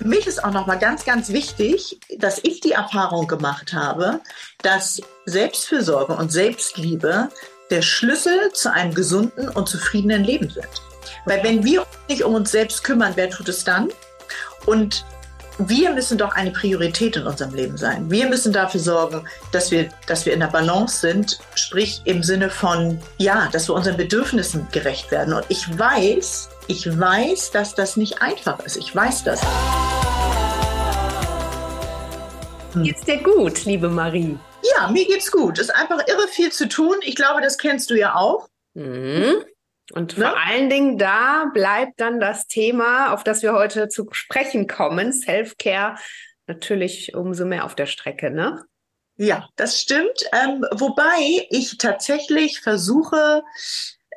Für mich ist auch nochmal ganz, ganz wichtig, dass ich die Erfahrung gemacht habe, dass Selbstfürsorge und Selbstliebe der Schlüssel zu einem gesunden und zufriedenen Leben sind. Weil wenn wir uns nicht um uns selbst kümmern, wer tut es dann? Und wir müssen doch eine Priorität in unserem Leben sein. Wir müssen dafür sorgen, dass wir, dass wir in der Balance sind, sprich im Sinne von, ja, dass wir unseren Bedürfnissen gerecht werden. Und ich weiß, ich weiß, dass das nicht einfach ist. Ich weiß das. Geht's dir gut, liebe Marie? Ja, mir geht's gut. Es ist einfach irre viel zu tun. Ich glaube, das kennst du ja auch. Mhm. Und ne? vor allen Dingen da bleibt dann das Thema, auf das wir heute zu sprechen kommen, Self-Care, natürlich umso mehr auf der Strecke, ne? Ja, das stimmt. Ähm, wobei ich tatsächlich versuche,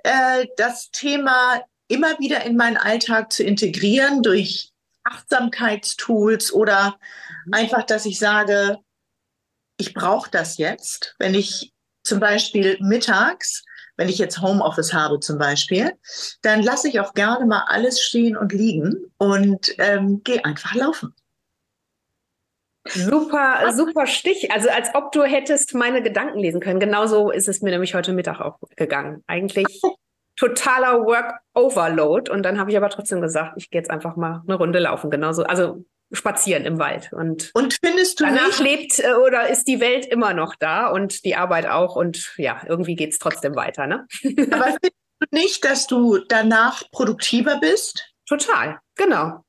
äh, das Thema immer wieder in meinen Alltag zu integrieren durch Achtsamkeitstools oder mhm. einfach, dass ich sage, ich brauche das jetzt. Wenn ich zum Beispiel mittags wenn ich jetzt Homeoffice habe zum Beispiel, dann lasse ich auch gerne mal alles stehen und liegen und ähm, gehe einfach laufen. Super, super Stich. Also als ob du hättest meine Gedanken lesen können. Genauso ist es mir nämlich heute Mittag auch gegangen. Eigentlich totaler Work Overload. Und dann habe ich aber trotzdem gesagt, ich gehe jetzt einfach mal eine Runde laufen. Genauso. Also spazieren im Wald. Und, und findest du danach nicht? lebt äh, oder ist die Welt immer noch da und die Arbeit auch und ja, irgendwie geht es trotzdem weiter. Ne? Aber findest du nicht, dass du danach produktiver bist? Total, genau.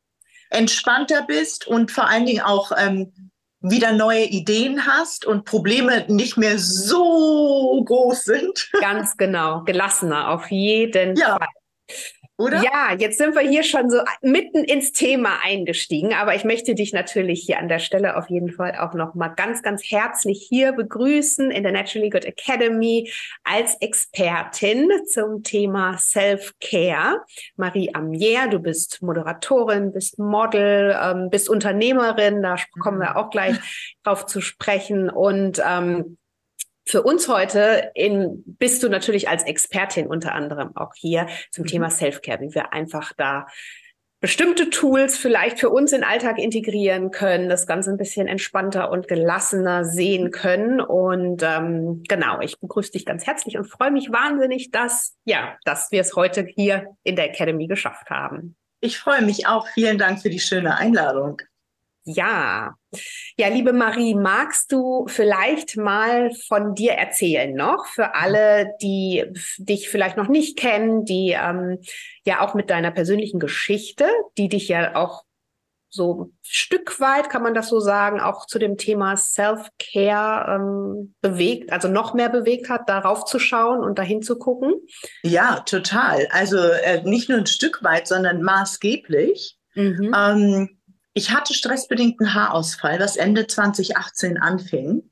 Entspannter bist und vor allen Dingen auch ähm, wieder neue Ideen hast und Probleme nicht mehr so groß sind. Ganz genau, gelassener auf jeden ja. Fall. Oder? Ja, jetzt sind wir hier schon so mitten ins Thema eingestiegen, aber ich möchte dich natürlich hier an der Stelle auf jeden Fall auch noch mal ganz, ganz herzlich hier begrüßen in der Naturally Good Academy als Expertin zum Thema Self-Care. Marie Amier, du bist Moderatorin, bist Model, ähm, bist Unternehmerin, da kommen wir auch gleich drauf zu sprechen und ähm, für uns heute in, bist du natürlich als Expertin unter anderem auch hier zum mhm. Thema Self-Care, wie wir einfach da bestimmte Tools vielleicht für uns in den Alltag integrieren können, das Ganze ein bisschen entspannter und gelassener sehen können. Und ähm, genau, ich begrüße dich ganz herzlich und freue mich wahnsinnig, dass ja, dass wir es heute hier in der Academy geschafft haben. Ich freue mich auch. Vielen Dank für die schöne Einladung. Ja. Ja, liebe Marie, magst du vielleicht mal von dir erzählen noch für alle, die dich vielleicht noch nicht kennen, die ähm, ja auch mit deiner persönlichen Geschichte, die dich ja auch so ein Stück weit, kann man das so sagen, auch zu dem Thema Self-Care ähm, bewegt, also noch mehr bewegt hat, darauf zu schauen und dahin zu gucken? Ja, total. Also äh, nicht nur ein Stück weit, sondern maßgeblich. Mhm. Ähm, ich hatte stressbedingten Haarausfall, was Ende 2018 anfing.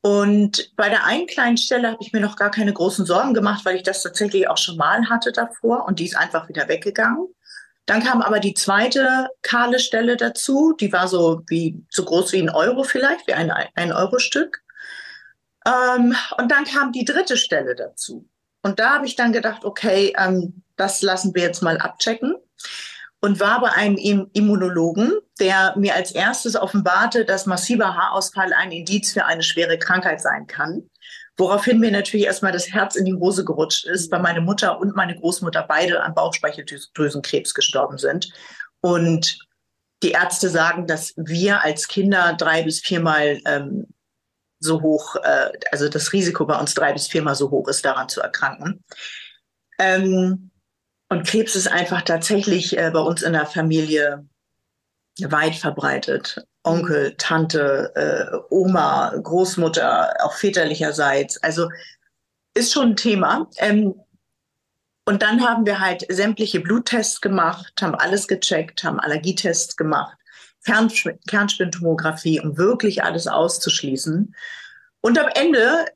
Und bei der einen kleinen Stelle habe ich mir noch gar keine großen Sorgen gemacht, weil ich das tatsächlich auch schon mal hatte davor und die ist einfach wieder weggegangen. Dann kam aber die zweite kahle Stelle dazu, die war so wie so groß wie ein Euro vielleicht, wie ein, ein Euro-Stück. Ähm, und dann kam die dritte Stelle dazu. Und da habe ich dann gedacht, okay, ähm, das lassen wir jetzt mal abchecken und war bei einem Immunologen, der mir als erstes offenbarte, dass massiver Haarausfall ein Indiz für eine schwere Krankheit sein kann. Woraufhin mir natürlich erstmal das Herz in die Hose gerutscht ist, weil meine Mutter und meine Großmutter beide an Bauchspeicheldrüsenkrebs gestorben sind. Und die Ärzte sagen, dass wir als Kinder drei bis viermal ähm, so hoch, äh, also das Risiko bei uns drei bis viermal so hoch ist, daran zu erkranken. Ähm, und Krebs ist einfach tatsächlich äh, bei uns in der Familie weit verbreitet. Onkel, Tante, äh, Oma, Großmutter, auch väterlicherseits. Also ist schon ein Thema. Ähm, und dann haben wir halt sämtliche Bluttests gemacht, haben alles gecheckt, haben Allergietests gemacht, Kern Kernspintomographie, um wirklich alles auszuschließen. Und am Ende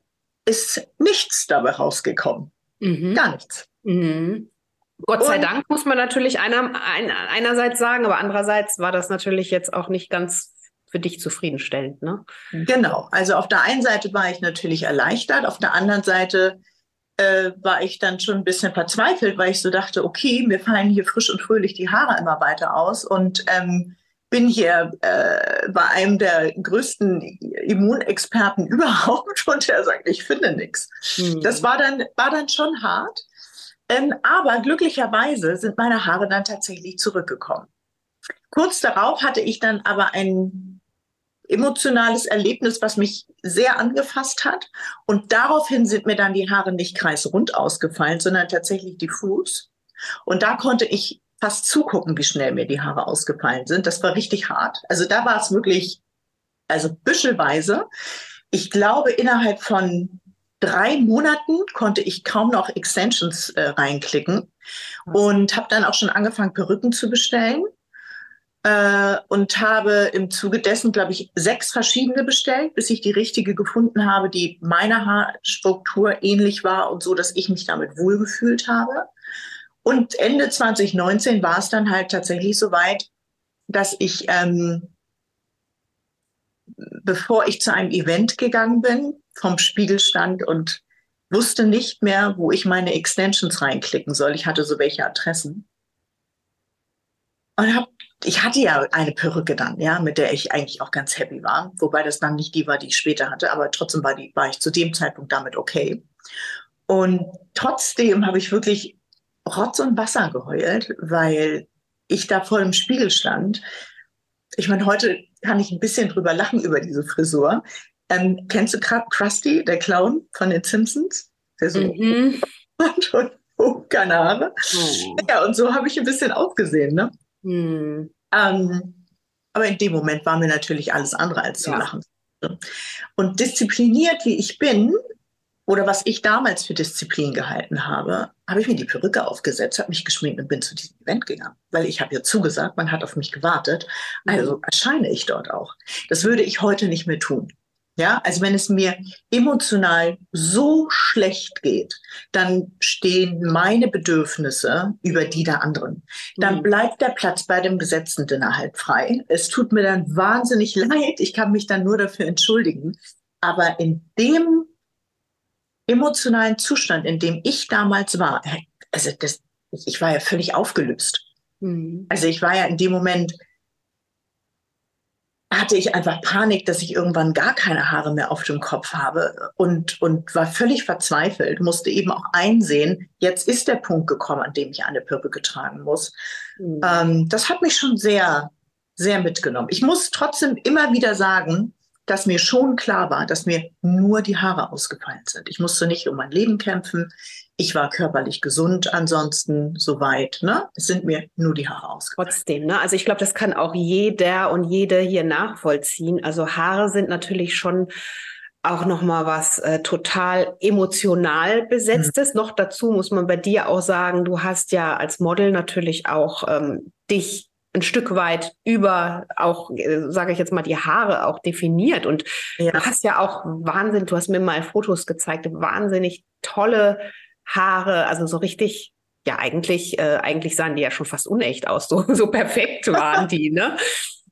ist nichts dabei rausgekommen. Mhm. Gar nichts. Mhm. Gott sei und, Dank muss man natürlich einer, ein, einerseits sagen, aber andererseits war das natürlich jetzt auch nicht ganz für dich zufriedenstellend, ne? Genau. Also auf der einen Seite war ich natürlich erleichtert, auf der anderen Seite äh, war ich dann schon ein bisschen verzweifelt, weil ich so dachte, okay, mir fallen hier frisch und fröhlich die Haare immer weiter aus und ähm, bin hier äh, bei einem der größten Immunexperten überhaupt und der sagt, ich finde nichts. Mhm. Das war dann, war dann schon hart. Ähm, aber glücklicherweise sind meine Haare dann tatsächlich zurückgekommen. Kurz darauf hatte ich dann aber ein emotionales Erlebnis, was mich sehr angefasst hat. Und daraufhin sind mir dann die Haare nicht kreisrund ausgefallen, sondern tatsächlich diffus. Und da konnte ich fast zugucken, wie schnell mir die Haare ausgefallen sind. Das war richtig hart. Also da war es wirklich, also büschelweise. Ich glaube, innerhalb von drei Monaten konnte ich kaum noch Extensions äh, reinklicken und habe dann auch schon angefangen, Perücken zu bestellen äh, und habe im Zuge dessen, glaube ich, sechs verschiedene bestellt, bis ich die richtige gefunden habe, die meiner Haarstruktur ähnlich war und so, dass ich mich damit wohlgefühlt habe. Und Ende 2019 war es dann halt tatsächlich so weit, dass ich, ähm, bevor ich zu einem Event gegangen bin, vom Spiegel stand und wusste nicht mehr, wo ich meine Extensions reinklicken soll. Ich hatte so welche Adressen. Und hab, ich hatte ja eine Perücke dann, ja, mit der ich eigentlich auch ganz happy war. Wobei das dann nicht die war, die ich später hatte, aber trotzdem war, die, war ich zu dem Zeitpunkt damit okay. Und trotzdem habe ich wirklich Rotz und Wasser geheult, weil ich da vor dem Spiegel stand. Ich meine, heute kann ich ein bisschen drüber lachen über diese Frisur. Ähm, kennst du Krusty, der Clown von den Simpsons? Der so mhm. und, oh, keine Haare. Oh. Ja, und so habe ich ein bisschen ausgesehen. Ne? Mhm. Ähm, aber in dem Moment war mir natürlich alles andere als zu ja. lachen. Und diszipliniert wie ich bin, oder was ich damals für Disziplin gehalten habe, habe ich mir die Perücke aufgesetzt, habe mich geschminkt und bin zu diesem Event gegangen. Weil ich habe ja zugesagt, man hat auf mich gewartet. Also mhm. erscheine ich dort auch. Das würde ich heute nicht mehr tun. Ja, also wenn es mir emotional so schlecht geht, dann stehen meine Bedürfnisse über die der anderen. Dann mhm. bleibt der Platz bei dem besetzten Dinner halt frei. Es tut mir dann wahnsinnig leid. Ich kann mich dann nur dafür entschuldigen. Aber in dem emotionalen Zustand, in dem ich damals war, also das, ich war ja völlig aufgelöst. Mhm. Also ich war ja in dem Moment, hatte ich einfach Panik, dass ich irgendwann gar keine Haare mehr auf dem Kopf habe und, und war völlig verzweifelt, musste eben auch einsehen, jetzt ist der Punkt gekommen, an dem ich eine Perücke tragen muss. Mhm. Ähm, das hat mich schon sehr, sehr mitgenommen. Ich muss trotzdem immer wieder sagen, dass mir schon klar war, dass mir nur die Haare ausgefallen sind. Ich musste nicht um mein Leben kämpfen. Ich war körperlich gesund, ansonsten soweit. Ne? Es sind mir nur die Haare ausgefallen. Trotzdem, ne? Also ich glaube, das kann auch jeder und jede hier nachvollziehen. Also Haare sind natürlich schon auch noch mal was äh, total emotional besetztes. Mhm. Noch dazu muss man bei dir auch sagen, du hast ja als Model natürlich auch ähm, dich ein Stück weit über auch, äh, sage ich jetzt mal, die Haare auch definiert. Und ja. du hast ja auch Wahnsinn, du hast mir mal Fotos gezeigt, wahnsinnig tolle Haare, also so richtig, ja, eigentlich, äh, eigentlich sahen die ja schon fast unecht aus, so, so perfekt waren die, ne?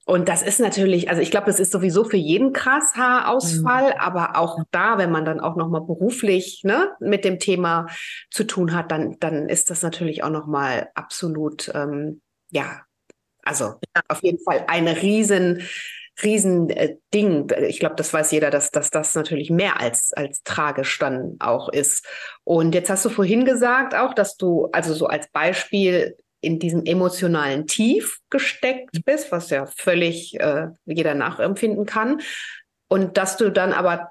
Und das ist natürlich, also ich glaube, das ist sowieso für jeden krass Haarausfall, mhm. aber auch da, wenn man dann auch nochmal beruflich ne, mit dem Thema zu tun hat, dann, dann ist das natürlich auch nochmal absolut, ähm, ja, also auf jeden Fall ein riesen, riesen äh. Ich glaube, das weiß jeder, dass, dass das natürlich mehr als, als tragisch dann auch ist. Und jetzt hast du vorhin gesagt auch, dass du also so als Beispiel in diesem emotionalen Tief gesteckt mhm. bist, was ja völlig äh, jeder nachempfinden kann. Und dass du dann aber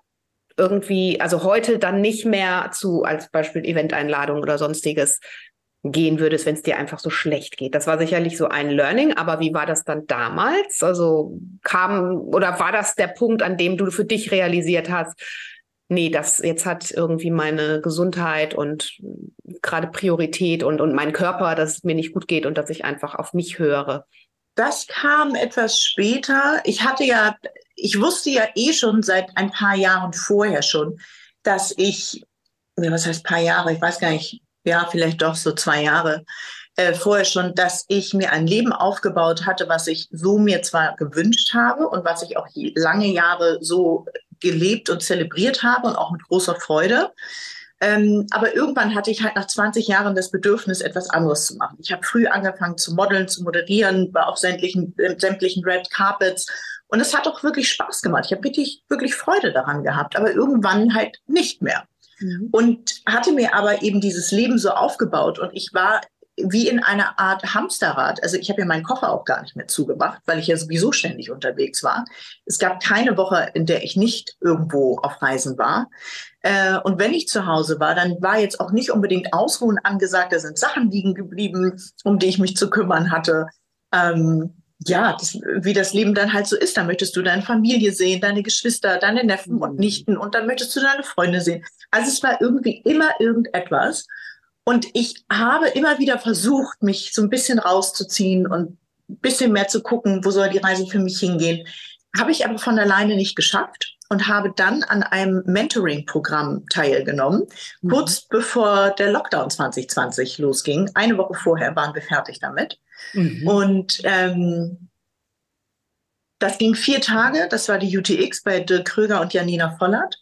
irgendwie, also heute dann nicht mehr zu, als Beispiel Eventeinladung oder sonstiges, gehen würdest, wenn es dir einfach so schlecht geht. Das war sicherlich so ein Learning, aber wie war das dann damals? Also kam oder war das der Punkt, an dem du für dich realisiert hast, nee, das jetzt hat irgendwie meine Gesundheit und gerade Priorität und, und mein Körper, dass es mir nicht gut geht und dass ich einfach auf mich höre? Das kam etwas später. Ich hatte ja, ich wusste ja eh schon seit ein paar Jahren vorher schon, dass ich, was heißt paar Jahre, ich weiß gar nicht, ja, vielleicht doch so zwei Jahre äh, vorher schon, dass ich mir ein Leben aufgebaut hatte, was ich so mir zwar gewünscht habe und was ich auch lange Jahre so gelebt und zelebriert habe und auch mit großer Freude. Ähm, aber irgendwann hatte ich halt nach 20 Jahren das Bedürfnis, etwas anderes zu machen. Ich habe früh angefangen zu modeln, zu moderieren, war auf sämtlichen, äh, sämtlichen Red Carpets. Und es hat auch wirklich Spaß gemacht. Ich habe wirklich, wirklich Freude daran gehabt, aber irgendwann halt nicht mehr. Mhm. Und hatte mir aber eben dieses Leben so aufgebaut und ich war wie in einer Art Hamsterrad. Also ich habe ja meinen Koffer auch gar nicht mehr zugemacht, weil ich ja sowieso ständig unterwegs war. Es gab keine Woche, in der ich nicht irgendwo auf Reisen war. Äh, und wenn ich zu Hause war, dann war jetzt auch nicht unbedingt Ausruhen angesagt. Da sind Sachen liegen geblieben, um die ich mich zu kümmern hatte. Ähm, ja, das, wie das Leben dann halt so ist. Da möchtest du deine Familie sehen, deine Geschwister, deine Neffen und mhm. Nichten und dann möchtest du deine Freunde sehen. Also es war irgendwie immer irgendetwas. Und ich habe immer wieder versucht, mich so ein bisschen rauszuziehen und ein bisschen mehr zu gucken, wo soll die Reise für mich hingehen. Habe ich aber von alleine nicht geschafft und habe dann an einem Mentoring-Programm teilgenommen, mhm. kurz bevor der Lockdown 2020 losging. Eine Woche vorher waren wir fertig damit. Mhm. Und ähm, das ging vier Tage. Das war die UTX bei Dirk Kröger und Janina Vollert.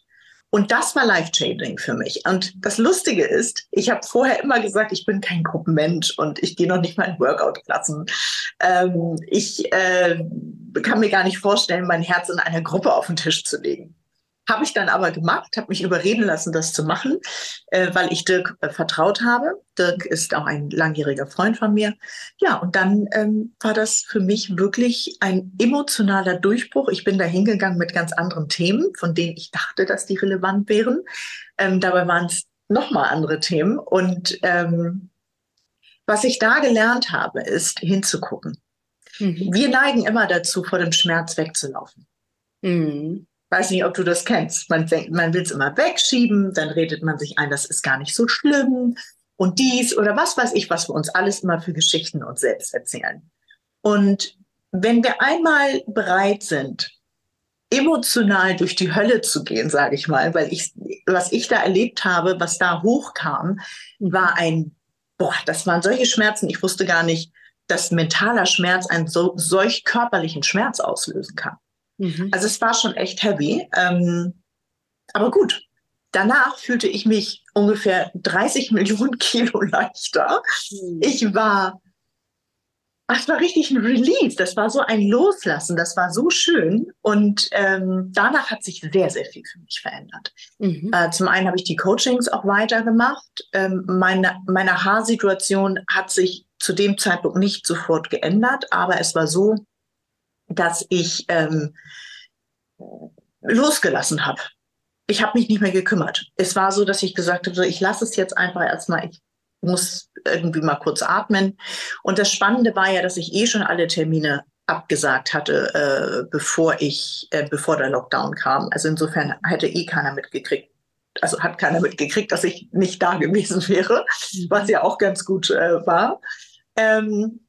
Und das war life-changing für mich. Und das Lustige ist, ich habe vorher immer gesagt, ich bin kein Gruppenmensch und ich gehe noch nicht mal in Workout-Klassen. Ähm, ich äh, kann mir gar nicht vorstellen, mein Herz in einer Gruppe auf den Tisch zu legen. Habe ich dann aber gemacht, habe mich überreden lassen, das zu machen, äh, weil ich Dirk äh, vertraut habe. Dirk ist auch ein langjähriger Freund von mir. Ja, und dann ähm, war das für mich wirklich ein emotionaler Durchbruch. Ich bin da hingegangen mit ganz anderen Themen, von denen ich dachte, dass die relevant wären. Ähm, dabei waren es nochmal andere Themen. Und ähm, was ich da gelernt habe, ist hinzugucken. Mhm. Wir neigen immer dazu, vor dem Schmerz wegzulaufen. Mhm weiß nicht, ob du das kennst. Man, man will es immer wegschieben, dann redet man sich ein, das ist gar nicht so schlimm und dies oder was weiß ich, was wir uns alles immer für Geschichten uns selbst erzählen. Und wenn wir einmal bereit sind, emotional durch die Hölle zu gehen, sage ich mal, weil ich, was ich da erlebt habe, was da hochkam, war ein, boah, das waren solche Schmerzen, ich wusste gar nicht, dass mentaler Schmerz einen so, solch körperlichen Schmerz auslösen kann. Mhm. Also es war schon echt heavy. Ähm, aber gut, danach fühlte ich mich ungefähr 30 Millionen Kilo leichter. Mhm. Ich war, es war richtig ein Release. Das war so ein Loslassen. Das war so schön. Und ähm, danach hat sich sehr, sehr viel für mich verändert. Mhm. Äh, zum einen habe ich die Coachings auch weitergemacht. Ähm, meine, meine Haarsituation hat sich zu dem Zeitpunkt nicht sofort geändert, aber es war so, dass ich ähm, losgelassen habe. Ich habe mich nicht mehr gekümmert. Es war so, dass ich gesagt habe, so, ich lasse es jetzt einfach erstmal. Ich muss irgendwie mal kurz atmen. Und das Spannende war ja, dass ich eh schon alle Termine abgesagt hatte, äh, bevor ich, äh, bevor der Lockdown kam. Also insofern hätte eh keiner mitgekriegt. Also hat keiner mitgekriegt, dass ich nicht da gewesen wäre, was ja auch ganz gut äh, war. Ähm,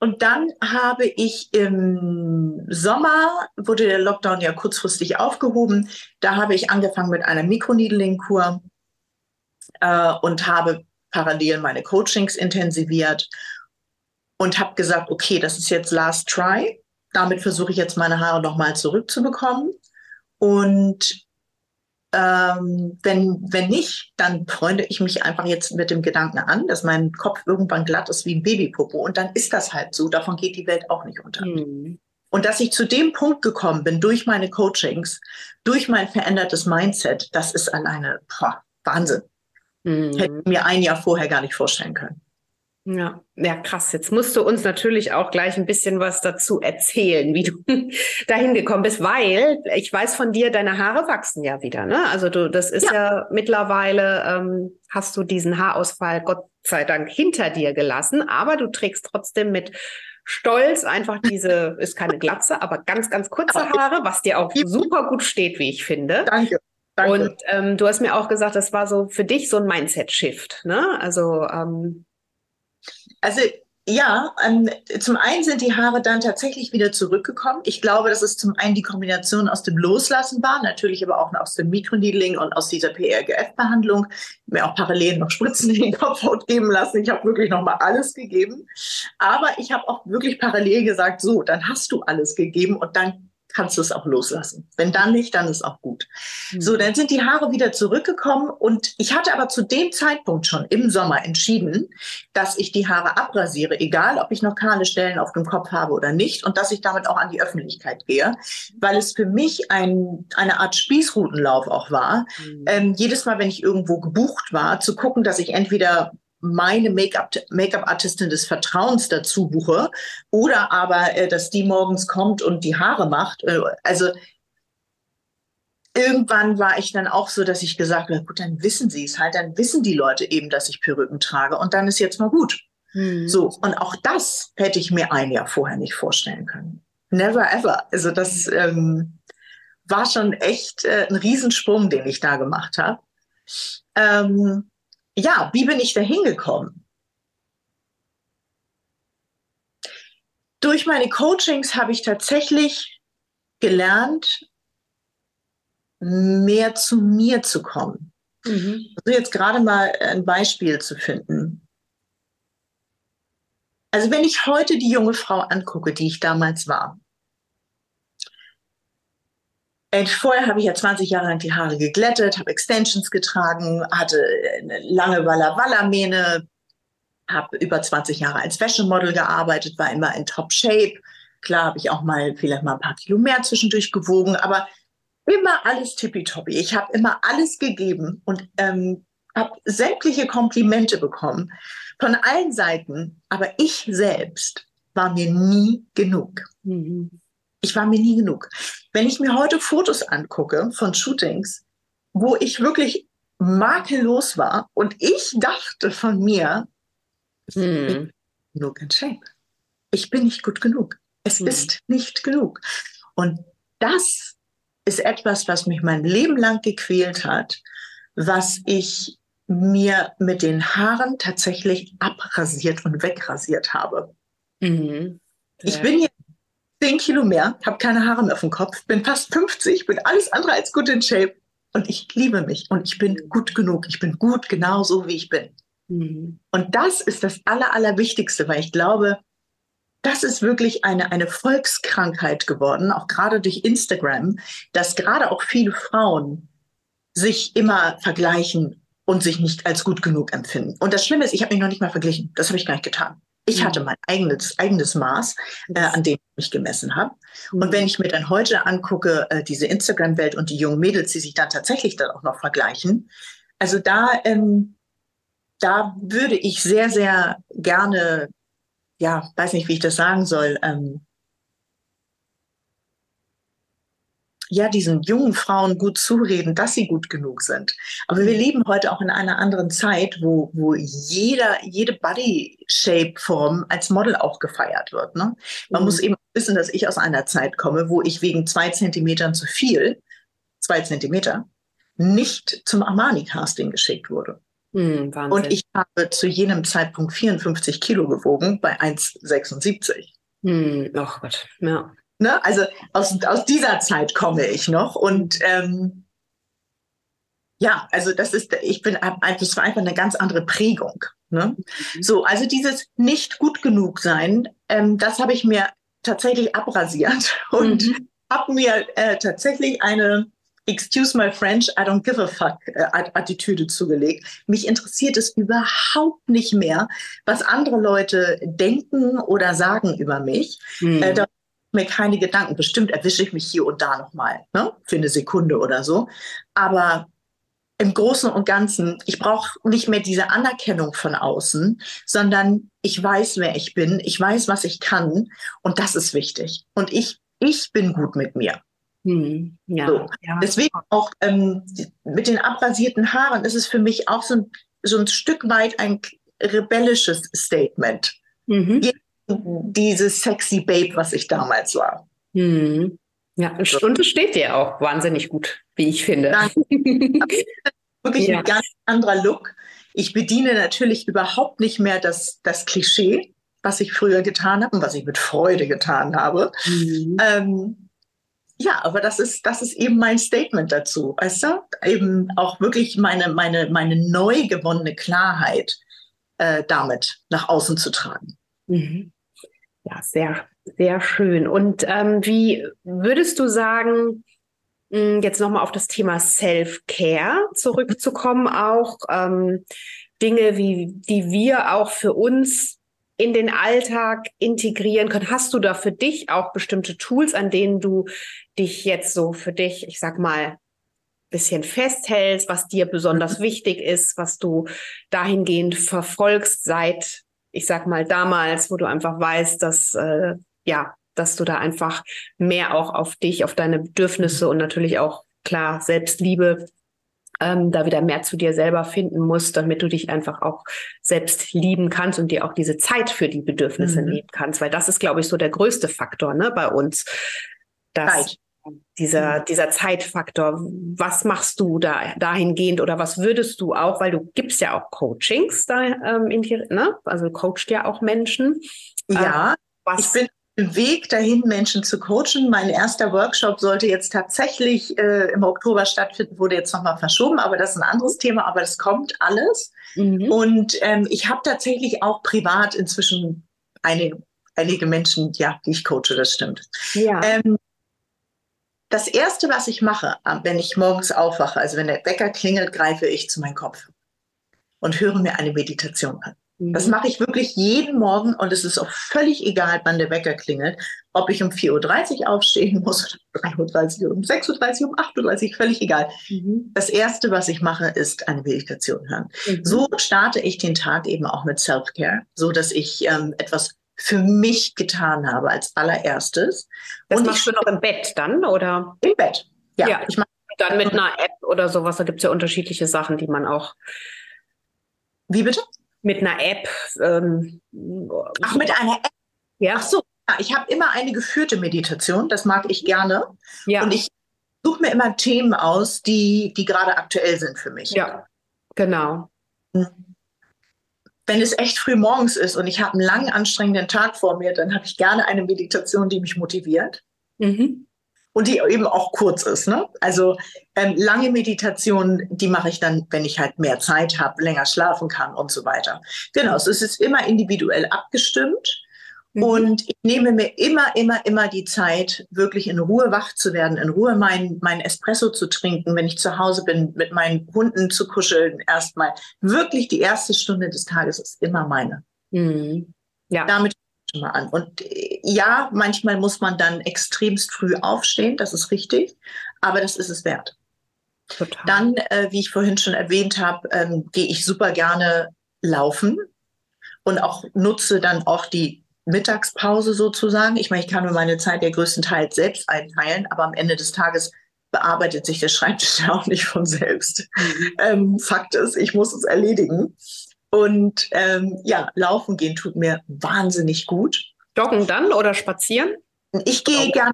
und dann habe ich im Sommer, wurde der Lockdown ja kurzfristig aufgehoben, da habe ich angefangen mit einer Mikroneedling-Kur äh, und habe parallel meine Coachings intensiviert und habe gesagt, okay, das ist jetzt Last Try. Damit versuche ich jetzt meine Haare nochmal zurückzubekommen. Und ähm, wenn, wenn nicht, dann freunde ich mich einfach jetzt mit dem Gedanken an, dass mein Kopf irgendwann glatt ist wie ein Babypopo. Und dann ist das halt so. Davon geht die Welt auch nicht unter. Mhm. Und dass ich zu dem Punkt gekommen bin durch meine Coachings, durch mein verändertes Mindset, das ist alleine boah, Wahnsinn. Mhm. Hätte mir ein Jahr vorher gar nicht vorstellen können. Ja, ja, krass. Jetzt musst du uns natürlich auch gleich ein bisschen was dazu erzählen, wie du dahin gekommen bist, weil ich weiß von dir, deine Haare wachsen ja wieder. Ne? Also du, das ist ja, ja mittlerweile, ähm, hast du diesen Haarausfall Gott sei Dank hinter dir gelassen, aber du trägst trotzdem mit Stolz einfach diese, ist keine Glatze, aber ganz, ganz kurze Haare, was dir auch super gut steht, wie ich finde. Danke. Danke. Und ähm, du hast mir auch gesagt, das war so für dich so ein Mindset-Shift. Ne? Also ähm, also ja, ähm, zum einen sind die Haare dann tatsächlich wieder zurückgekommen. Ich glaube, dass es zum einen die Kombination aus dem Loslassen war, natürlich aber auch aus dem Mikroneedling und aus dieser PRGF-Behandlung. Mir auch parallel noch Spritzen in den Kopfhaut geben lassen. Ich habe wirklich noch mal alles gegeben. Aber ich habe auch wirklich parallel gesagt, so, dann hast du alles gegeben und dann kannst du es auch loslassen. Wenn dann nicht, dann ist auch gut. Mhm. So, dann sind die Haare wieder zurückgekommen und ich hatte aber zu dem Zeitpunkt schon im Sommer entschieden, dass ich die Haare abrasiere, egal ob ich noch kahle Stellen auf dem Kopf habe oder nicht und dass ich damit auch an die Öffentlichkeit gehe, weil es für mich ein, eine Art Spießrutenlauf auch war. Mhm. Ähm, jedes Mal, wenn ich irgendwo gebucht war, zu gucken, dass ich entweder meine Make-up-Artistin Make des Vertrauens dazu buche oder aber, äh, dass die morgens kommt und die Haare macht. Äh, also irgendwann war ich dann auch so, dass ich gesagt habe, gut, dann wissen sie es halt, dann wissen die Leute eben, dass ich Perücken trage und dann ist jetzt mal gut. Hm. So, und auch das hätte ich mir ein Jahr vorher nicht vorstellen können. Never ever. Also das ähm, war schon echt äh, ein Riesensprung, den ich da gemacht habe. Ähm, ja, wie bin ich da hingekommen? Durch meine Coachings habe ich tatsächlich gelernt, mehr zu mir zu kommen. Mhm. Also jetzt gerade mal ein Beispiel zu finden. Also wenn ich heute die junge Frau angucke, die ich damals war, vorher habe ich ja 20 Jahre lang die Haare geglättet, habe Extensions getragen, hatte eine lange Walla Walla Mähne, habe über 20 Jahre als Fashion Model gearbeitet, war immer in Top Shape. Klar habe ich auch mal vielleicht mal ein paar Kilo mehr zwischendurch gewogen, aber immer alles tippitoppi. Ich habe immer alles gegeben und ähm, habe sämtliche Komplimente bekommen von allen Seiten, aber ich selbst war mir nie genug. Mhm ich war mir nie genug. Wenn ich mir heute Fotos angucke von Shootings, wo ich wirklich makellos war und ich dachte von mir, hm. genug in Shape. Ich bin nicht gut genug. Es hm. ist nicht genug. Und das ist etwas, was mich mein Leben lang gequält hat, was ich mir mit den Haaren tatsächlich abrasiert und wegrasiert habe. Mhm. Ich bin hier 10 Kilo mehr, habe keine Haare mehr auf dem Kopf, bin fast 50, bin alles andere als gut in Shape und ich liebe mich und ich bin gut genug. Ich bin gut genau so, wie ich bin. Mhm. Und das ist das Aller, Allerwichtigste, weil ich glaube, das ist wirklich eine, eine Volkskrankheit geworden, auch gerade durch Instagram, dass gerade auch viele Frauen sich immer vergleichen und sich nicht als gut genug empfinden. Und das Schlimme ist, ich habe mich noch nicht mal verglichen. Das habe ich gar nicht getan. Ich hatte mein eigenes, eigenes Maß, äh, an dem ich mich gemessen habe. Und mhm. wenn ich mir dann heute angucke, äh, diese Instagram-Welt und die jungen Mädels, die sich dann tatsächlich dann auch noch vergleichen, also da, ähm, da würde ich sehr, sehr gerne, ja, weiß nicht, wie ich das sagen soll, ähm, ja, diesen jungen Frauen gut zureden, dass sie gut genug sind. Aber wir leben heute auch in einer anderen Zeit, wo, wo jeder, jede Body-Shape-Form als Model auch gefeiert wird. Ne? Man mhm. muss eben wissen, dass ich aus einer Zeit komme, wo ich wegen zwei Zentimetern zu viel, zwei Zentimeter, nicht zum Armani-Casting geschickt wurde. Mhm, und ich habe zu jenem Zeitpunkt 54 Kilo gewogen bei 1,76. Hm, oh Gott, ja. Ne? Also aus, aus dieser Zeit komme ich noch. Und ähm, ja, also das ist, ich bin, das war einfach eine ganz andere Prägung. Ne? Mhm. So, also dieses nicht gut genug sein, ähm, das habe ich mir tatsächlich abrasiert und mhm. habe mir äh, tatsächlich eine Excuse my French, I don't give a fuck äh, Attitüde zugelegt. Mich interessiert es überhaupt nicht mehr, was andere Leute denken oder sagen über mich. Mhm. Äh, mir keine Gedanken. Bestimmt erwische ich mich hier und da nochmal, ne? für eine Sekunde oder so. Aber im Großen und Ganzen, ich brauche nicht mehr diese Anerkennung von außen, sondern ich weiß, wer ich bin, ich weiß, was ich kann und das ist wichtig. Und ich, ich bin gut mit mir. Hm, ja, so. ja. Deswegen auch ähm, mit den abrasierten Haaren ist es für mich auch so ein, so ein Stück weit ein rebellisches Statement. Mhm dieses sexy Babe, was ich damals war. Hm. Ja, und es steht dir auch wahnsinnig gut, wie ich finde. Wirklich ja. ein ganz anderer Look. Ich bediene natürlich überhaupt nicht mehr das, das Klischee, was ich früher getan habe und was ich mit Freude getan habe. Mhm. Ähm, ja, aber das ist, das ist eben mein Statement dazu, weißt du? Eben auch wirklich meine, meine, meine neu gewonnene Klarheit äh, damit nach außen zu tragen. Mhm ja, sehr, Sehr schön. Und ähm, wie würdest du sagen, hm, jetzt nochmal auf das Thema Self-Care zurückzukommen, auch ähm, Dinge, wie, die wir auch für uns in den Alltag integrieren können? Hast du da für dich auch bestimmte Tools, an denen du dich jetzt so für dich, ich sag mal, bisschen festhältst, was dir besonders mhm. wichtig ist, was du dahingehend verfolgst seit, ich sag mal, damals, wo du einfach weißt, dass, äh, ja, dass du da einfach mehr auch auf dich, auf deine Bedürfnisse und natürlich auch klar Selbstliebe ähm, da wieder mehr zu dir selber finden musst, damit du dich einfach auch selbst lieben kannst und dir auch diese Zeit für die Bedürfnisse mhm. nehmen kannst. Weil das ist, glaube ich, so der größte Faktor ne, bei uns. Dass, Zeit dieser, mhm. dieser Zeitfaktor. Was machst du da dahingehend oder was würdest du auch, weil du gibst ja auch Coachings da ähm, in die, ne? Also coacht ja auch Menschen. Ja, äh, ich bin im Weg dahin, Menschen zu coachen. Mein erster Workshop sollte jetzt tatsächlich äh, im Oktober stattfinden, wurde jetzt nochmal verschoben, aber das ist ein anderes Thema, aber das kommt alles. Mhm. Und ähm, ich habe tatsächlich auch privat inzwischen eine, einige Menschen, ja, die ich coache, das stimmt. Ja. Ähm, das Erste, was ich mache, wenn ich morgens aufwache, also wenn der Wecker klingelt, greife ich zu meinem Kopf und höre mir eine Meditation an. Mhm. Das mache ich wirklich jeden Morgen und es ist auch völlig egal, wann der Wecker klingelt. Ob ich um 4.30 Uhr aufstehen muss, oder 3.30 Uhr, um 6.30 Uhr, um 8.30 Uhr, völlig egal. Mhm. Das Erste, was ich mache, ist eine Meditation hören. Mhm. So starte ich den Tag eben auch mit Self-Care, so dass ich ähm, etwas für mich getan habe als allererstes. Das und machst ich, du noch im Bett dann, oder? Im Bett, ja. ja. Ich mache dann mit einer App oder sowas, da gibt es ja unterschiedliche Sachen, die man auch. Wie bitte? Mit einer App. Ähm, Ach, mit einer App? Ja. Ach so, ich habe immer eine geführte Meditation, das mag ich gerne. Ja. Und ich suche mir immer Themen aus, die, die gerade aktuell sind für mich. Ja, genau. Hm wenn es echt früh morgens ist und ich habe einen langen, anstrengenden Tag vor mir, dann habe ich gerne eine Meditation, die mich motiviert. Mhm. Und die eben auch kurz ist. Ne? Also ähm, lange Meditationen, die mache ich dann, wenn ich halt mehr Zeit habe, länger schlafen kann und so weiter. Genau, es ist immer individuell abgestimmt. Mhm. Und ich nehme mir immer, immer, immer die Zeit, wirklich in Ruhe wach zu werden, in Ruhe meinen mein Espresso zu trinken, wenn ich zu Hause bin, mit meinen Hunden zu kuscheln. Erstmal wirklich die erste Stunde des Tages ist immer meine. Mhm. Ja. Damit schon mal an. Und äh, ja, manchmal muss man dann extremst früh aufstehen, das ist richtig, aber das ist es wert. Total. Dann, äh, wie ich vorhin schon erwähnt habe, ähm, gehe ich super gerne laufen und auch nutze dann auch die Mittagspause sozusagen. Ich meine, ich kann mir meine Zeit ja größtenteils selbst einteilen, aber am Ende des Tages bearbeitet sich der Schreibtisch ja auch nicht von selbst. Mhm. Ähm, Fakt ist, ich muss es erledigen. Und ähm, ja, laufen gehen tut mir wahnsinnig gut. Joggen dann oder spazieren? Ich gehe okay. gerne.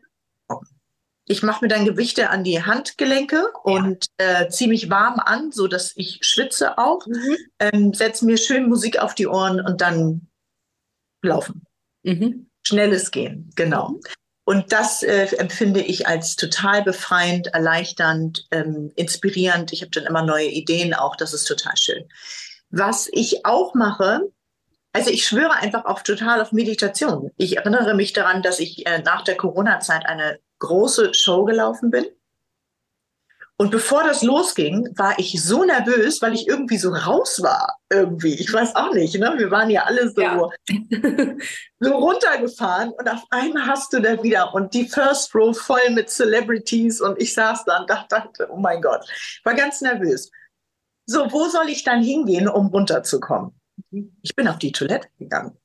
Ich mache mir dann Gewichte an die Handgelenke ja. und äh, ziehe mich warm an, so dass ich schwitze auch. Mhm. Ähm, Setze mir schön Musik auf die Ohren und dann laufen. Mhm. Schnelles Gehen, genau. Mhm. Und das äh, empfinde ich als total befreiend, erleichternd, ähm, inspirierend. Ich habe dann immer neue Ideen auch. Das ist total schön. Was ich auch mache, also ich schwöre einfach auch total auf Meditation. Ich erinnere mich daran, dass ich äh, nach der Corona-Zeit eine große Show gelaufen bin und bevor das losging, war ich so nervös, weil ich irgendwie so raus war. Irgendwie. Ich weiß auch nicht. Ne? Wir waren ja alle so, ja. so runtergefahren und auf einmal hast du da wieder und die First Row voll mit Celebrities und ich saß da und dachte, oh mein Gott, war ganz nervös. So, wo soll ich dann hingehen, um runterzukommen? Ich bin auf die Toilette gegangen.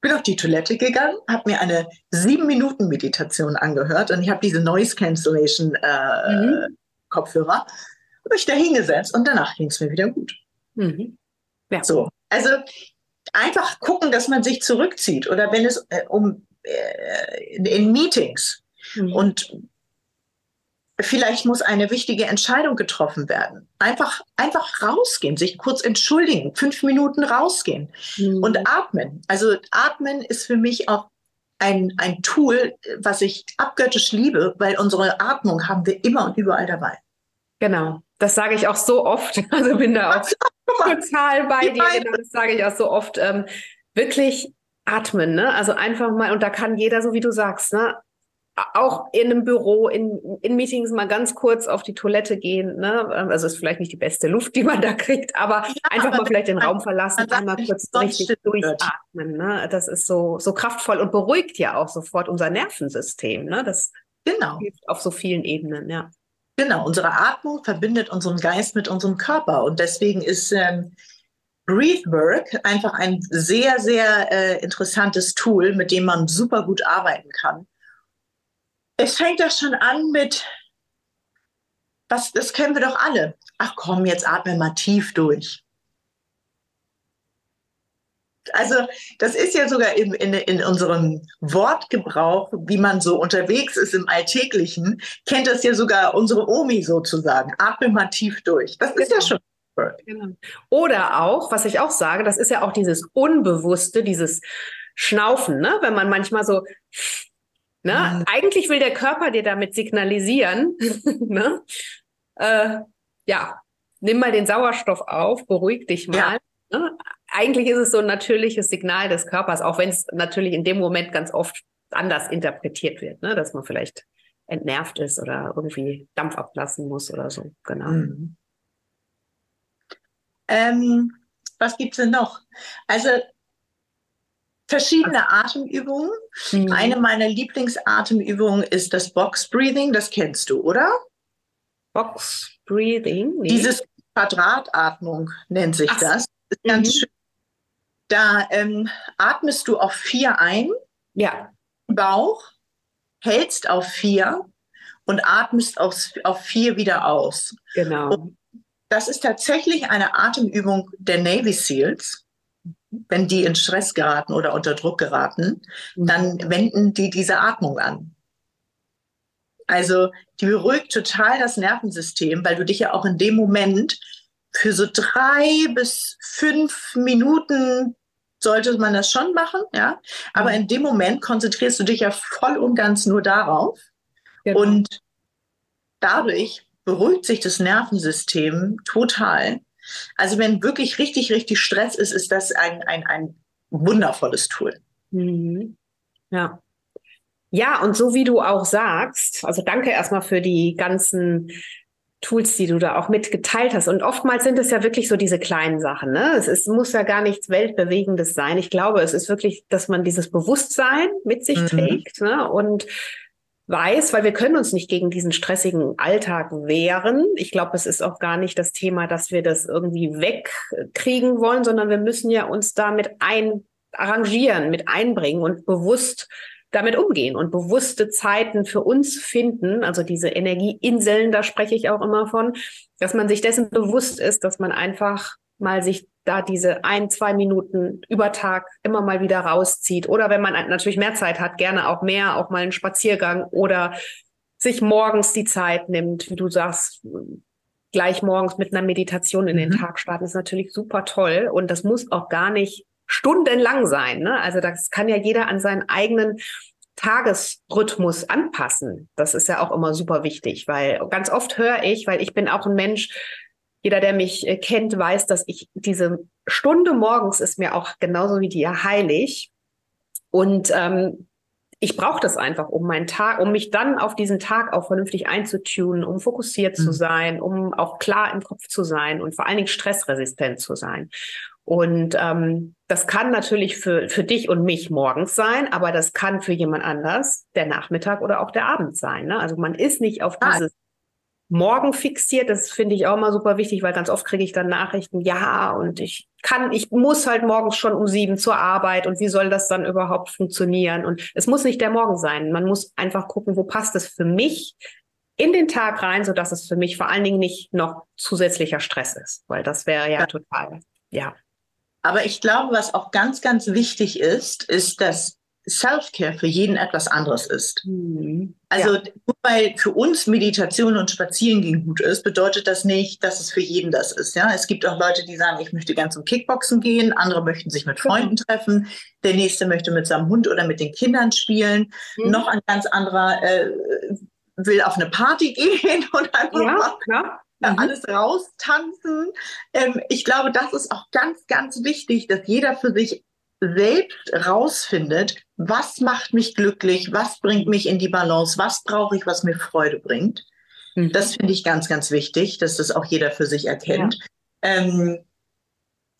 Bin auf die Toilette gegangen, habe mir eine sieben Minuten Meditation angehört und ich habe diese Noise Cancellation äh, mhm Kopfhörer, habe ich da hingesetzt und danach ging es mir wieder gut. Mhm. Ja. So, also einfach gucken, dass man sich zurückzieht oder wenn es äh, um äh, in, in, Meetings mhm. und vielleicht muss eine wichtige Entscheidung getroffen werden. Einfach, einfach rausgehen, sich kurz entschuldigen, fünf Minuten rausgehen mhm. und atmen. Also atmen ist für mich auch ein, ein Tool, was ich abgöttisch liebe, weil unsere Atmung haben wir immer und überall dabei. Genau, das sage ich auch so oft. Also bin da auch total bei dir. Genau, das sage ich auch so oft. Ähm, wirklich atmen, ne? Also einfach mal, und da kann jeder, so wie du sagst, ne? Auch in einem Büro, in, in Meetings mal ganz kurz auf die Toilette gehen, ne? Also ist vielleicht nicht die beste Luft, die man da kriegt, aber ja, einfach aber mal vielleicht den Raum verlassen, einmal kurz richtig durchatmen, ne? Das ist so, so kraftvoll und beruhigt ja auch sofort unser Nervensystem, ne? Das genau. hilft auf so vielen Ebenen, ja. Genau, unsere Atmung verbindet unseren Geist mit unserem Körper und deswegen ist ähm, Breathwork einfach ein sehr, sehr äh, interessantes Tool, mit dem man super gut arbeiten kann. Es fängt doch schon an mit, was, das kennen wir doch alle. Ach komm, jetzt atme mal tief durch. Also das ist ja sogar in, in, in unserem Wortgebrauch, wie man so unterwegs ist im Alltäglichen, kennt das ja sogar unsere Omi sozusagen. Atme mal tief durch. Das ist ja genau. schon Genau. Oder auch, was ich auch sage, das ist ja auch dieses Unbewusste, dieses Schnaufen, ne? wenn man manchmal so, ne? Mhm. eigentlich will der Körper dir damit signalisieren, ne? Äh, ja, nimm mal den Sauerstoff auf, beruhig dich mal. Ja. Ne? Eigentlich ist es so ein natürliches Signal des Körpers, auch wenn es natürlich in dem Moment ganz oft anders interpretiert wird, ne? dass man vielleicht entnervt ist oder irgendwie Dampf ablassen muss oder so. Genau. Mhm. Ähm, was gibt es denn noch? Also verschiedene Atemübungen. Mhm. Eine meiner Lieblingsatemübungen ist das Box Breathing. Das kennst du, oder? Box Breathing. Nee. Dieses Quadratatmung nennt sich Ach, das. Ist ganz mhm. schön. Da ähm, atmest du auf vier ein. Ja. Bauch, hältst auf vier und atmest auf, auf vier wieder aus. Genau. Und das ist tatsächlich eine Atemübung der Navy SEALs. Wenn die in Stress geraten oder unter Druck geraten, mhm. dann wenden die diese Atmung an. Also die beruhigt total das Nervensystem, weil du dich ja auch in dem Moment für so drei bis fünf Minuten sollte man das schon machen, ja. Aber mhm. in dem Moment konzentrierst du dich ja voll und ganz nur darauf. Genau. Und dadurch beruhigt sich das Nervensystem total. Also wenn wirklich richtig, richtig Stress ist, ist das ein, ein, ein wundervolles Tool. Mhm. Ja. Ja, und so wie du auch sagst, also danke erstmal für die ganzen Tools, die du da auch mitgeteilt hast. Und oftmals sind es ja wirklich so diese kleinen Sachen. Ne? Es ist, muss ja gar nichts Weltbewegendes sein. Ich glaube, es ist wirklich, dass man dieses Bewusstsein mit sich mhm. trägt ne? und weiß, weil wir können uns nicht gegen diesen stressigen Alltag wehren. Ich glaube, es ist auch gar nicht das Thema, dass wir das irgendwie wegkriegen wollen, sondern wir müssen ja uns damit ein arrangieren, mit einbringen und bewusst damit umgehen und bewusste Zeiten für uns finden, also diese Energieinseln, da spreche ich auch immer von, dass man sich dessen bewusst ist, dass man einfach mal sich da diese ein, zwei Minuten über Tag immer mal wieder rauszieht. Oder wenn man natürlich mehr Zeit hat, gerne auch mehr, auch mal einen Spaziergang oder sich morgens die Zeit nimmt, wie du sagst, gleich morgens mit einer Meditation in den mhm. Tag starten, ist natürlich super toll. Und das muss auch gar nicht stundenlang sein. Ne? Also das kann ja jeder an seinen eigenen Tagesrhythmus anpassen. Das ist ja auch immer super wichtig, weil ganz oft höre ich, weil ich bin auch ein Mensch, jeder, der mich äh, kennt, weiß, dass ich diese Stunde morgens ist mir auch genauso wie dir heilig. Und ähm, ich brauche das einfach, um meinen Tag, um mich dann auf diesen Tag auch vernünftig einzutunen, um fokussiert mhm. zu sein, um auch klar im Kopf zu sein und vor allen Dingen stressresistent zu sein. Und ähm, das kann natürlich für, für dich und mich morgens sein, aber das kann für jemand anders der Nachmittag oder auch der Abend sein. Ne? Also man ist nicht auf ah, dieses morgen fixiert. Das finde ich auch mal super wichtig, weil ganz oft kriege ich dann Nachrichten, ja, und ich kann, ich muss halt morgens schon um sieben zur Arbeit und wie soll das dann überhaupt funktionieren? Und es muss nicht der Morgen sein. Man muss einfach gucken, wo passt es für mich in den Tag rein, sodass es für mich vor allen Dingen nicht noch zusätzlicher Stress ist, weil das wäre ja, ja total, ja. Aber ich glaube, was auch ganz, ganz wichtig ist, ist, dass Self-Care für jeden etwas anderes ist. Mhm. Also ja. nur weil für uns Meditation und Spazierengehen gut ist, bedeutet das nicht, dass es für jeden das ist. Ja, es gibt auch Leute, die sagen, ich möchte gern zum Kickboxen gehen, andere möchten sich mit genau. Freunden treffen, der nächste möchte mit seinem Hund oder mit den Kindern spielen, mhm. noch ein ganz anderer äh, will auf eine Party gehen und einfach ja, klar. Mhm. alles raustanzen. Ähm, ich glaube, das ist auch ganz, ganz wichtig, dass jeder für sich selbst rausfindet, was macht mich glücklich, was bringt mich in die Balance, was brauche ich, was mir Freude bringt. Mhm. Das finde ich ganz, ganz wichtig, dass das auch jeder für sich erkennt. Ja. Ähm,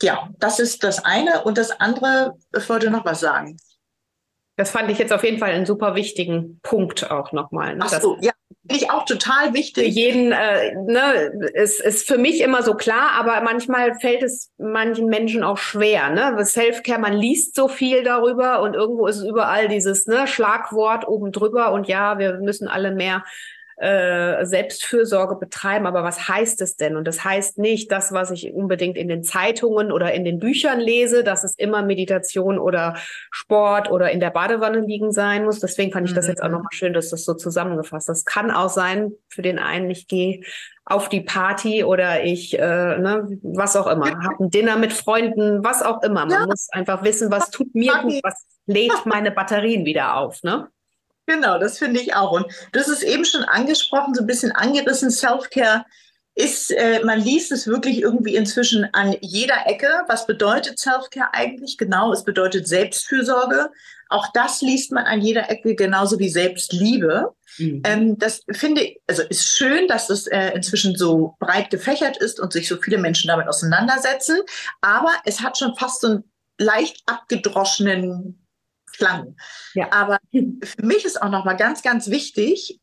ja, das ist das eine. Und das andere, ich wollte noch was sagen. Das fand ich jetzt auf jeden Fall einen super wichtigen Punkt auch nochmal. Ne? Ach so, ja, finde ich auch total wichtig. Für jeden, äh, ne, ist, ist für mich immer so klar, aber manchmal fällt es manchen Menschen auch schwer. Ne? Selfcare, man liest so viel darüber und irgendwo ist überall dieses ne, Schlagwort oben drüber und ja, wir müssen alle mehr äh, Selbstfürsorge betreiben. Aber was heißt es denn? Und das heißt nicht das, was ich unbedingt in den Zeitungen oder in den Büchern lese, dass es immer Meditation oder Sport oder in der Badewanne liegen sein muss. Deswegen fand ich das jetzt auch mhm. nochmal schön, dass das so zusammengefasst. Das kann auch sein für den einen, ich gehe auf die Party oder ich, äh, ne, was auch immer, habe ein Dinner mit Freunden, was auch immer. Man ja. muss einfach wissen, was tut mir gut, was lädt meine Batterien wieder auf, ne? Genau, das finde ich auch. Und du hast es eben schon angesprochen, so ein bisschen angerissen. Self-Care ist, äh, man liest es wirklich irgendwie inzwischen an jeder Ecke. Was bedeutet Self-Care eigentlich? Genau, es bedeutet Selbstfürsorge. Auch das liest man an jeder Ecke, genauso wie Selbstliebe. Mhm. Ähm, das finde ich, also ist schön, dass es äh, inzwischen so breit gefächert ist und sich so viele Menschen damit auseinandersetzen. Aber es hat schon fast so einen leicht abgedroschenen Klang. Ja. Aber für mich ist auch noch mal ganz, ganz wichtig,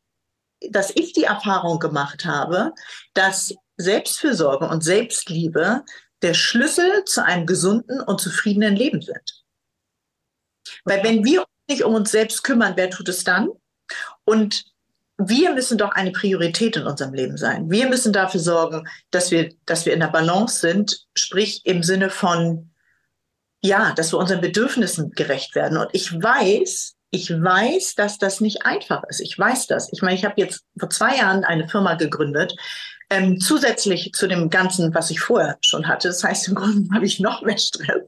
dass ich die Erfahrung gemacht habe, dass Selbstfürsorge und Selbstliebe der Schlüssel zu einem gesunden und zufriedenen Leben sind. Weil wenn wir uns nicht um uns selbst kümmern, wer tut es dann? Und wir müssen doch eine Priorität in unserem Leben sein. Wir müssen dafür sorgen, dass wir, dass wir in der Balance sind, sprich im Sinne von ja, dass wir unseren Bedürfnissen gerecht werden. Und ich weiß, ich weiß, dass das nicht einfach ist. Ich weiß das. Ich meine, ich habe jetzt vor zwei Jahren eine Firma gegründet, ähm, zusätzlich zu dem Ganzen, was ich vorher schon hatte. Das heißt, im Grunde habe ich noch mehr Stress.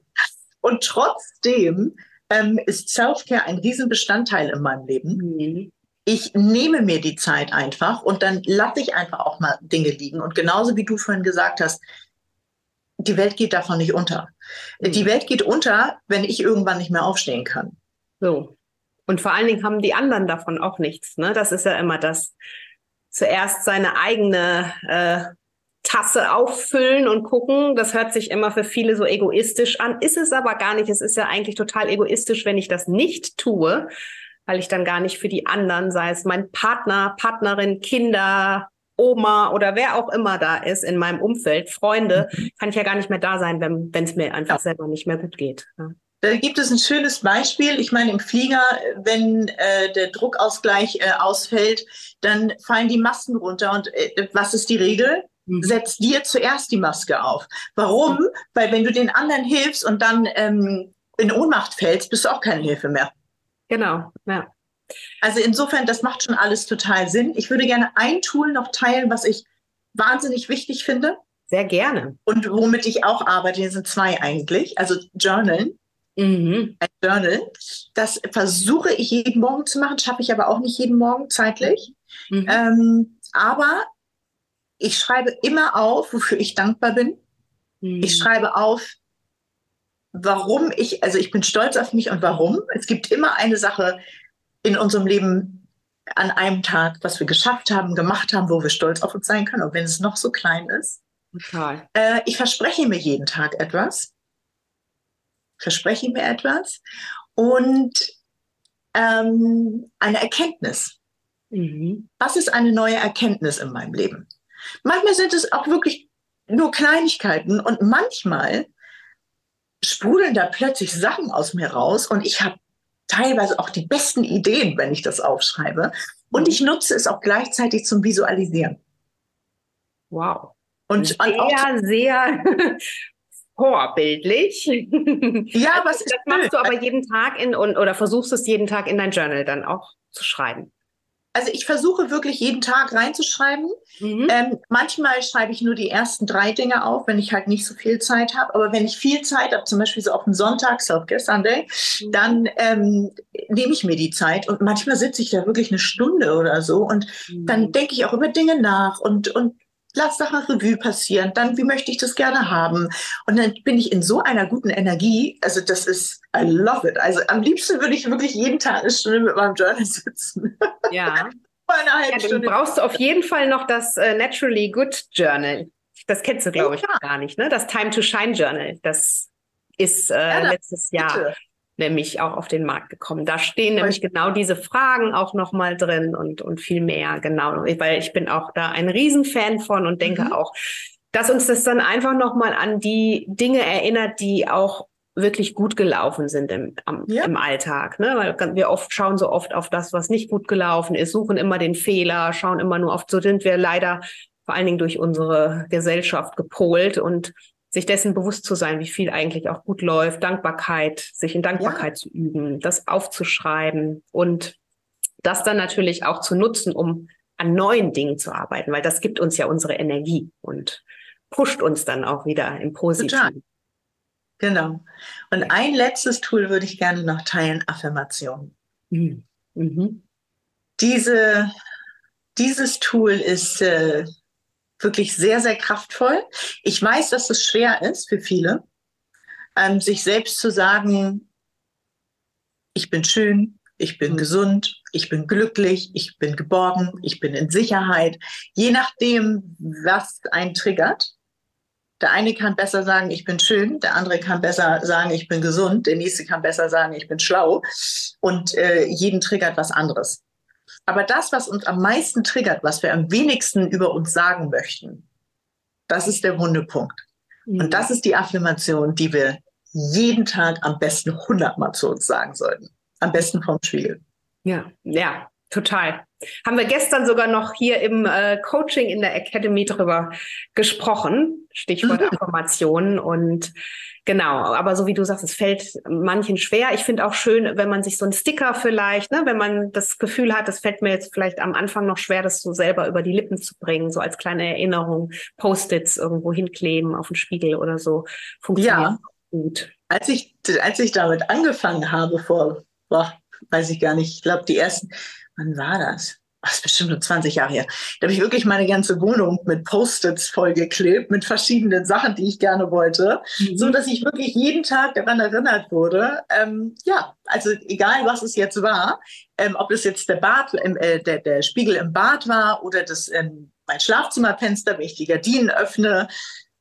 Und trotzdem ähm, ist Self-Care ein Riesenbestandteil in meinem Leben. Mhm. Ich nehme mir die Zeit einfach und dann lasse ich einfach auch mal Dinge liegen. Und genauso wie du vorhin gesagt hast, die Welt geht davon nicht unter. Mhm. Die Welt geht unter, wenn ich irgendwann nicht mehr aufstehen kann. So. Und vor allen Dingen haben die anderen davon auch nichts. Ne? Das ist ja immer das. Zuerst seine eigene äh, Tasse auffüllen und gucken. Das hört sich immer für viele so egoistisch an. Ist es aber gar nicht. Es ist ja eigentlich total egoistisch, wenn ich das nicht tue, weil ich dann gar nicht für die anderen, sei es mein Partner, Partnerin, Kinder, Oma oder wer auch immer da ist in meinem Umfeld, Freunde, mhm. kann ich ja gar nicht mehr da sein, wenn es mir einfach ja. selber nicht mehr gut geht. Ja. Da gibt es ein schönes Beispiel. Ich meine, im Flieger, wenn äh, der Druckausgleich äh, ausfällt, dann fallen die Masken runter. Und äh, was ist die Regel? Mhm. Setz dir zuerst die Maske auf. Warum? Mhm. Weil wenn du den anderen hilfst und dann ähm, in Ohnmacht fällst, bist du auch keine Hilfe mehr. Genau, ja. Also insofern, das macht schon alles total Sinn. Ich würde gerne ein Tool noch teilen, was ich wahnsinnig wichtig finde. Sehr gerne. Und womit ich auch arbeite, hier sind zwei eigentlich. Also Journalen. Mhm. Ein Journal. Das versuche ich jeden Morgen zu machen, schaffe ich aber auch nicht jeden Morgen zeitlich. Mhm. Ähm, aber ich schreibe immer auf, wofür ich dankbar bin. Mhm. Ich schreibe auf, warum ich, also ich bin stolz auf mich und warum. Es gibt immer eine Sache, in unserem Leben an einem Tag, was wir geschafft haben, gemacht haben, wo wir stolz auf uns sein können, auch wenn es noch so klein ist. Total. Äh, ich verspreche mir jeden Tag etwas. Verspreche mir etwas. Und ähm, eine Erkenntnis. Mhm. Was ist eine neue Erkenntnis in meinem Leben? Manchmal sind es auch wirklich nur Kleinigkeiten und manchmal sprudeln da plötzlich Sachen aus mir raus und ich habe teilweise auch die besten Ideen, wenn ich das aufschreibe. Und ich nutze es auch gleichzeitig zum Visualisieren. Wow. Und sehr, auch, sehr vorbildlich. Ja, was das machst du aber jeden Tag in und oder versuchst es jeden Tag in dein Journal dann auch zu schreiben also ich versuche wirklich jeden Tag reinzuschreiben. Mhm. Ähm, manchmal schreibe ich nur die ersten drei Dinge auf, wenn ich halt nicht so viel Zeit habe. Aber wenn ich viel Zeit habe, zum Beispiel so auf dem Sonntag, Self-Care Sunday, mhm. dann ähm, nehme ich mir die Zeit und manchmal sitze ich da wirklich eine Stunde oder so und mhm. dann denke ich auch über Dinge nach und, und lass doch mal Revue passieren, dann wie möchte ich das gerne haben. Und dann bin ich in so einer guten Energie, also das ist, I love it. Also am liebsten würde ich wirklich jeden Tag eine Stunde mit meinem Journal sitzen. Ja. ja du brauchst auf jeden Fall noch das uh, Naturally Good Journal. Das kennst du, glaube ich, ja. gar nicht, ne? Das Time to Shine Journal. Das ist äh, ja, letztes Jahr. Bitte nämlich auch auf den Markt gekommen. Da stehen nämlich genau diese Fragen auch nochmal drin und, und viel mehr, genau. Weil ich bin auch da ein Riesenfan von und denke mhm. auch, dass uns das dann einfach nochmal an die Dinge erinnert, die auch wirklich gut gelaufen sind im, am, ja. im Alltag. Ne? Weil wir oft schauen so oft auf das, was nicht gut gelaufen ist, suchen immer den Fehler, schauen immer nur oft, so sind wir leider vor allen Dingen durch unsere Gesellschaft gepolt und sich dessen bewusst zu sein, wie viel eigentlich auch gut läuft, Dankbarkeit, sich in Dankbarkeit ja. zu üben, das aufzuschreiben und das dann natürlich auch zu nutzen, um an neuen Dingen zu arbeiten, weil das gibt uns ja unsere Energie und pusht uns dann auch wieder im Positiven. Genau. Und ein letztes Tool würde ich gerne noch teilen, Affirmation. Mhm. Mhm. Diese, dieses Tool ist äh, wirklich sehr, sehr kraftvoll. Ich weiß, dass es schwer ist für viele, ähm, sich selbst zu sagen, ich bin schön, ich bin gesund, ich bin glücklich, ich bin geborgen, ich bin in Sicherheit. Je nachdem, was einen triggert. Der eine kann besser sagen, ich bin schön, der andere kann besser sagen, ich bin gesund, der nächste kann besser sagen, ich bin schlau. Und äh, jeden triggert was anderes. Aber das, was uns am meisten triggert, was wir am wenigsten über uns sagen möchten, das ist der Wundepunkt. Mhm. Und das ist die Affirmation, die wir jeden Tag am besten hundertmal zu uns sagen sollten. Am besten vom Spiegel. Ja, ja, total. Haben wir gestern sogar noch hier im äh, Coaching in der Academy drüber gesprochen. Stichwort mhm. Affirmationen und Genau, aber so wie du sagst, es fällt manchen schwer. Ich finde auch schön, wenn man sich so einen Sticker vielleicht, ne, wenn man das Gefühl hat, das fällt mir jetzt vielleicht am Anfang noch schwer, das so selber über die Lippen zu bringen, so als kleine Erinnerung, Post-its irgendwo hinkleben auf den Spiegel oder so. Funktioniert ja. gut. Als ich, als ich damit angefangen habe vor, boah, weiß ich gar nicht, ich glaube, die ersten, wann war das? Das ist bestimmt nur 20 Jahre her. Da habe ich wirklich meine ganze Wohnung mit Post-its vollgeklebt, mit verschiedenen Sachen, die ich gerne wollte, mhm. so dass ich wirklich jeden Tag daran erinnert wurde. Ähm, ja, also egal was es jetzt war, ähm, ob es jetzt der Bad, äh, der, der Spiegel im Bad war oder das ähm, mein Schlafzimmerfenster, wenn ich die Gardinen öffne.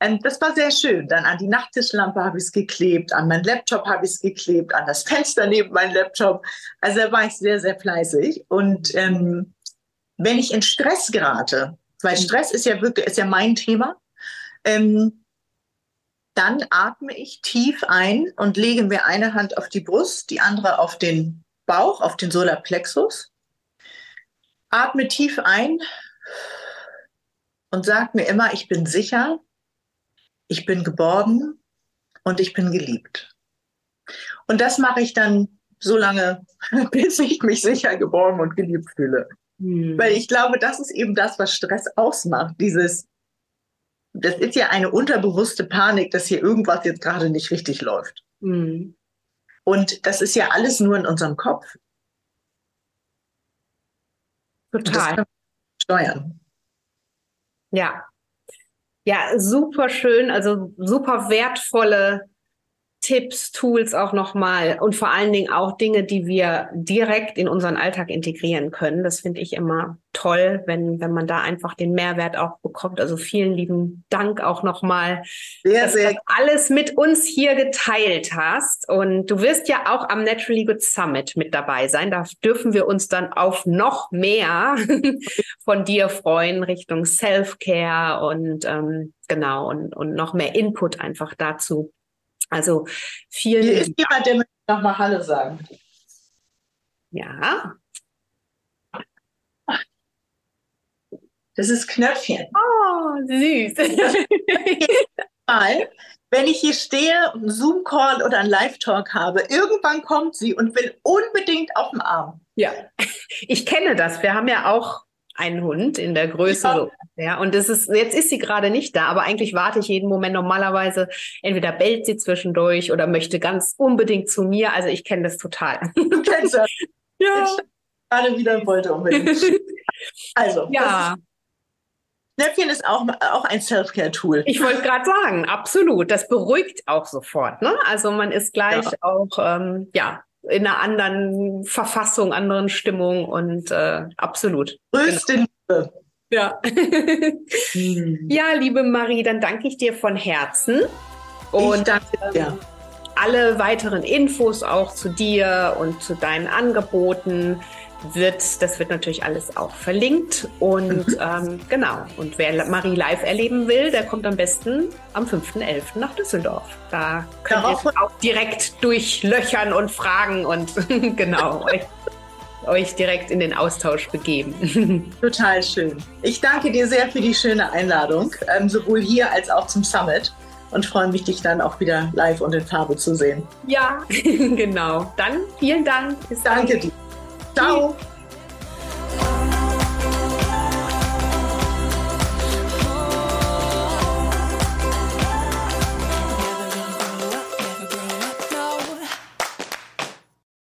Ähm, das war sehr schön. Dann an die Nachttischlampe habe ich es geklebt, an meinen Laptop habe ich es geklebt, an das Fenster neben meinem Laptop. Also da war ich sehr, sehr fleißig und ähm, wenn ich in Stress gerate, weil mhm. Stress ist ja wirklich, ist ja mein Thema, ähm, dann atme ich tief ein und lege mir eine Hand auf die Brust, die andere auf den Bauch, auf den Solarplexus. Atme tief ein und sage mir immer, ich bin sicher, ich bin geborgen und ich bin geliebt. Und das mache ich dann so lange, bis ich mich sicher geborgen und geliebt fühle. Hm. Weil ich glaube, das ist eben das, was Stress ausmacht. Dieses, das ist ja eine unterbewusste Panik, dass hier irgendwas jetzt gerade nicht richtig läuft. Hm. Und das ist ja alles nur in unserem Kopf. Total. steuern. Ja. Ja, super schön, also super wertvolle Tipps, Tools auch nochmal und vor allen Dingen auch Dinge, die wir direkt in unseren Alltag integrieren können. Das finde ich immer toll, wenn, wenn man da einfach den Mehrwert auch bekommt. Also vielen lieben Dank auch nochmal, sehr, dass sehr. du alles mit uns hier geteilt hast. Und du wirst ja auch am Naturally Good Summit mit dabei sein. Da dürfen wir uns dann auf noch mehr von dir freuen Richtung Self-Care und ähm, genau und, und noch mehr Input einfach dazu also vielen. Hier ist jemand, der möchte nochmal Hallo sagen. Ja. Das ist Knöpfchen. Oh, süß. Mal, wenn ich hier stehe einen Zoom-Call oder einen Live-Talk habe, irgendwann kommt sie und will unbedingt auf dem Arm. Ja, ich kenne das. Wir haben ja auch einen Hund in der Größe. Ja. ja. Und das ist, jetzt ist sie gerade nicht da, aber eigentlich warte ich jeden Moment normalerweise. Entweder bellt sie zwischendurch oder möchte ganz unbedingt zu mir. Also ich kenne das total. Du kennst das. ja. Gerade wieder wollte unbedingt. Also, ja. Näpfchen ist auch, auch ein Self-Care-Tool. Ich wollte gerade sagen, absolut. Das beruhigt auch sofort. Ne? Also man ist gleich ja. auch ähm, ja, in einer anderen Verfassung, anderen Stimmung und äh, absolut. Größte genau. Liebe. Ja. hm. ja, liebe Marie, dann danke ich dir von Herzen. Und ich danke dir. Ähm, alle weiteren Infos auch zu dir und zu deinen Angeboten wird, das wird natürlich alles auch verlinkt. Und ähm, genau, und wer Marie live erleben will, der kommt am besten am 5.11. nach Düsseldorf. Da könnt ihr auch direkt durchlöchern und fragen und genau euch, euch direkt in den Austausch begeben. Total schön. Ich danke dir sehr für die schöne Einladung, ähm, sowohl hier als auch zum Summit und freue mich, dich dann auch wieder live und in Farbe zu sehen. Ja, genau. Dann vielen Dank. Bis Danke dir. Ciao. Tschüss.